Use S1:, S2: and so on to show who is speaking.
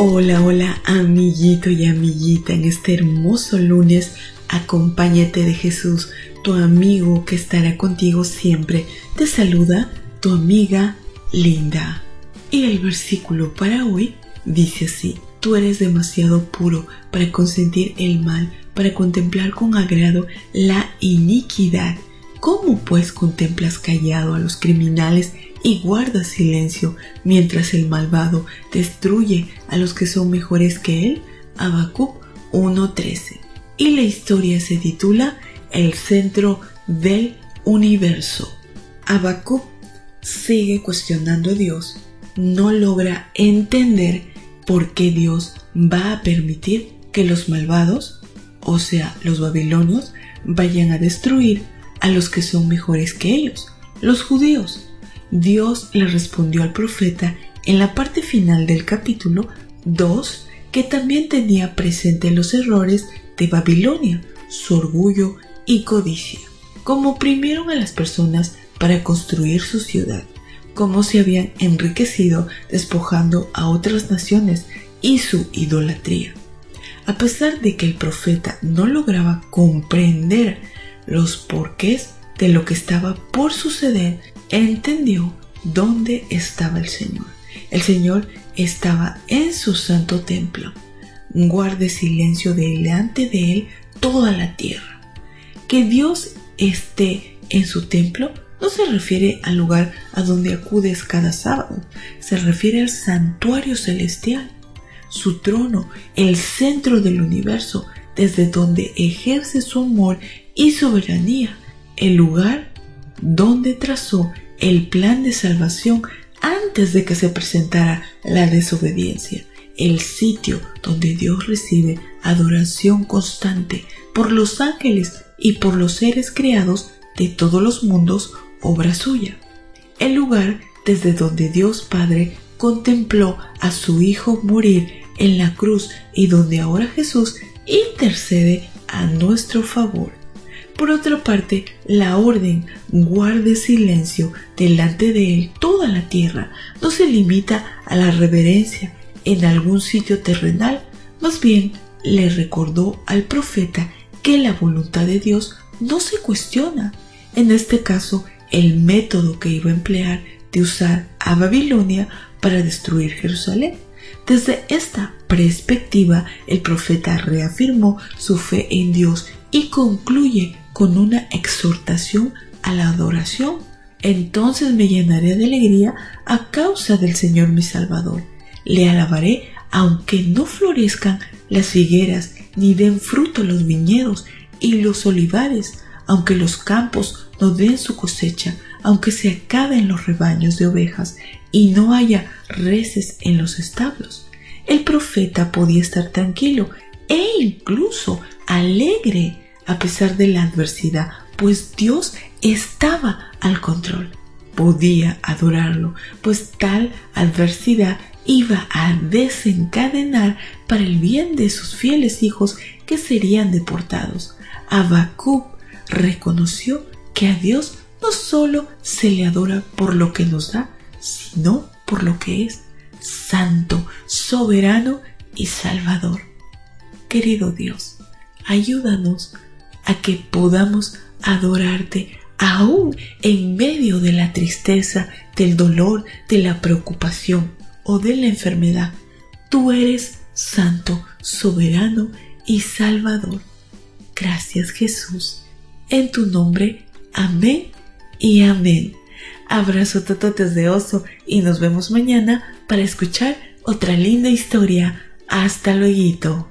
S1: Hola, hola, amiguito y amiguita, en este hermoso lunes, acompáñate de Jesús, tu amigo que estará contigo siempre. Te saluda tu amiga Linda. Y el versículo para hoy dice así, tú eres demasiado puro para consentir el mal, para contemplar con agrado la iniquidad. ¿Cómo pues contemplas callado a los criminales y guardas silencio mientras el malvado destruye a los que son mejores que él? Habacuc 1.13. Y la historia se titula El centro del universo. Habacuc sigue cuestionando a Dios, no logra entender por qué Dios va a permitir que los malvados, o sea, los babilonios, vayan a destruir a los que son mejores que ellos, los judíos. Dios le respondió al profeta en la parte final del capítulo 2 que también tenía presente los errores de Babilonia, su orgullo y codicia, cómo oprimieron a las personas para construir su ciudad, cómo se habían enriquecido despojando a otras naciones y su idolatría. A pesar de que el profeta no lograba comprender los porqués de lo que estaba por suceder, entendió dónde estaba el Señor. El Señor estaba en su santo templo. Guarde silencio delante de él toda la tierra. Que Dios esté en su templo no se refiere al lugar a donde acudes cada sábado, se refiere al santuario celestial, su trono, el centro del universo, desde donde ejerce su amor y soberanía, el lugar donde trazó el plan de salvación antes de que se presentara la desobediencia, el sitio donde Dios recibe adoración constante por los ángeles y por los seres creados de todos los mundos, obra suya. El lugar desde donde Dios Padre contempló a su Hijo morir en la cruz y donde ahora Jesús intercede a nuestro favor. Por otra parte, la orden guarde silencio delante de él toda la tierra no se limita a la reverencia en algún sitio terrenal, más bien le recordó al profeta que la voluntad de Dios no se cuestiona. En este caso, el método que iba a emplear de usar a Babilonia para destruir Jerusalén. Desde esta perspectiva, el profeta reafirmó su fe en Dios y concluye con una exhortación a la adoración. Entonces me llenaré de alegría a causa del Señor mi Salvador. Le alabaré aunque no florezcan las figueras, ni den fruto los viñedos y los olivares, aunque los campos no den su cosecha, aunque se acaben los rebaños de ovejas y no haya reses en los establos. El profeta podía estar tranquilo e incluso alegre a pesar de la adversidad, pues Dios estaba al control. Podía adorarlo, pues tal adversidad iba a desencadenar para el bien de sus fieles hijos que serían deportados. Habacuc reconoció que a Dios no solo se le adora por lo que nos da, sino por lo que es santo, soberano y salvador. Querido Dios, ayúdanos a que podamos adorarte aún en medio de la tristeza, del dolor, de la preocupación o de la enfermedad. Tú eres santo, soberano y salvador. Gracias Jesús. En tu nombre, amén y amén. Abrazo tototes de oso y nos vemos mañana para escuchar otra linda historia. Hasta luego.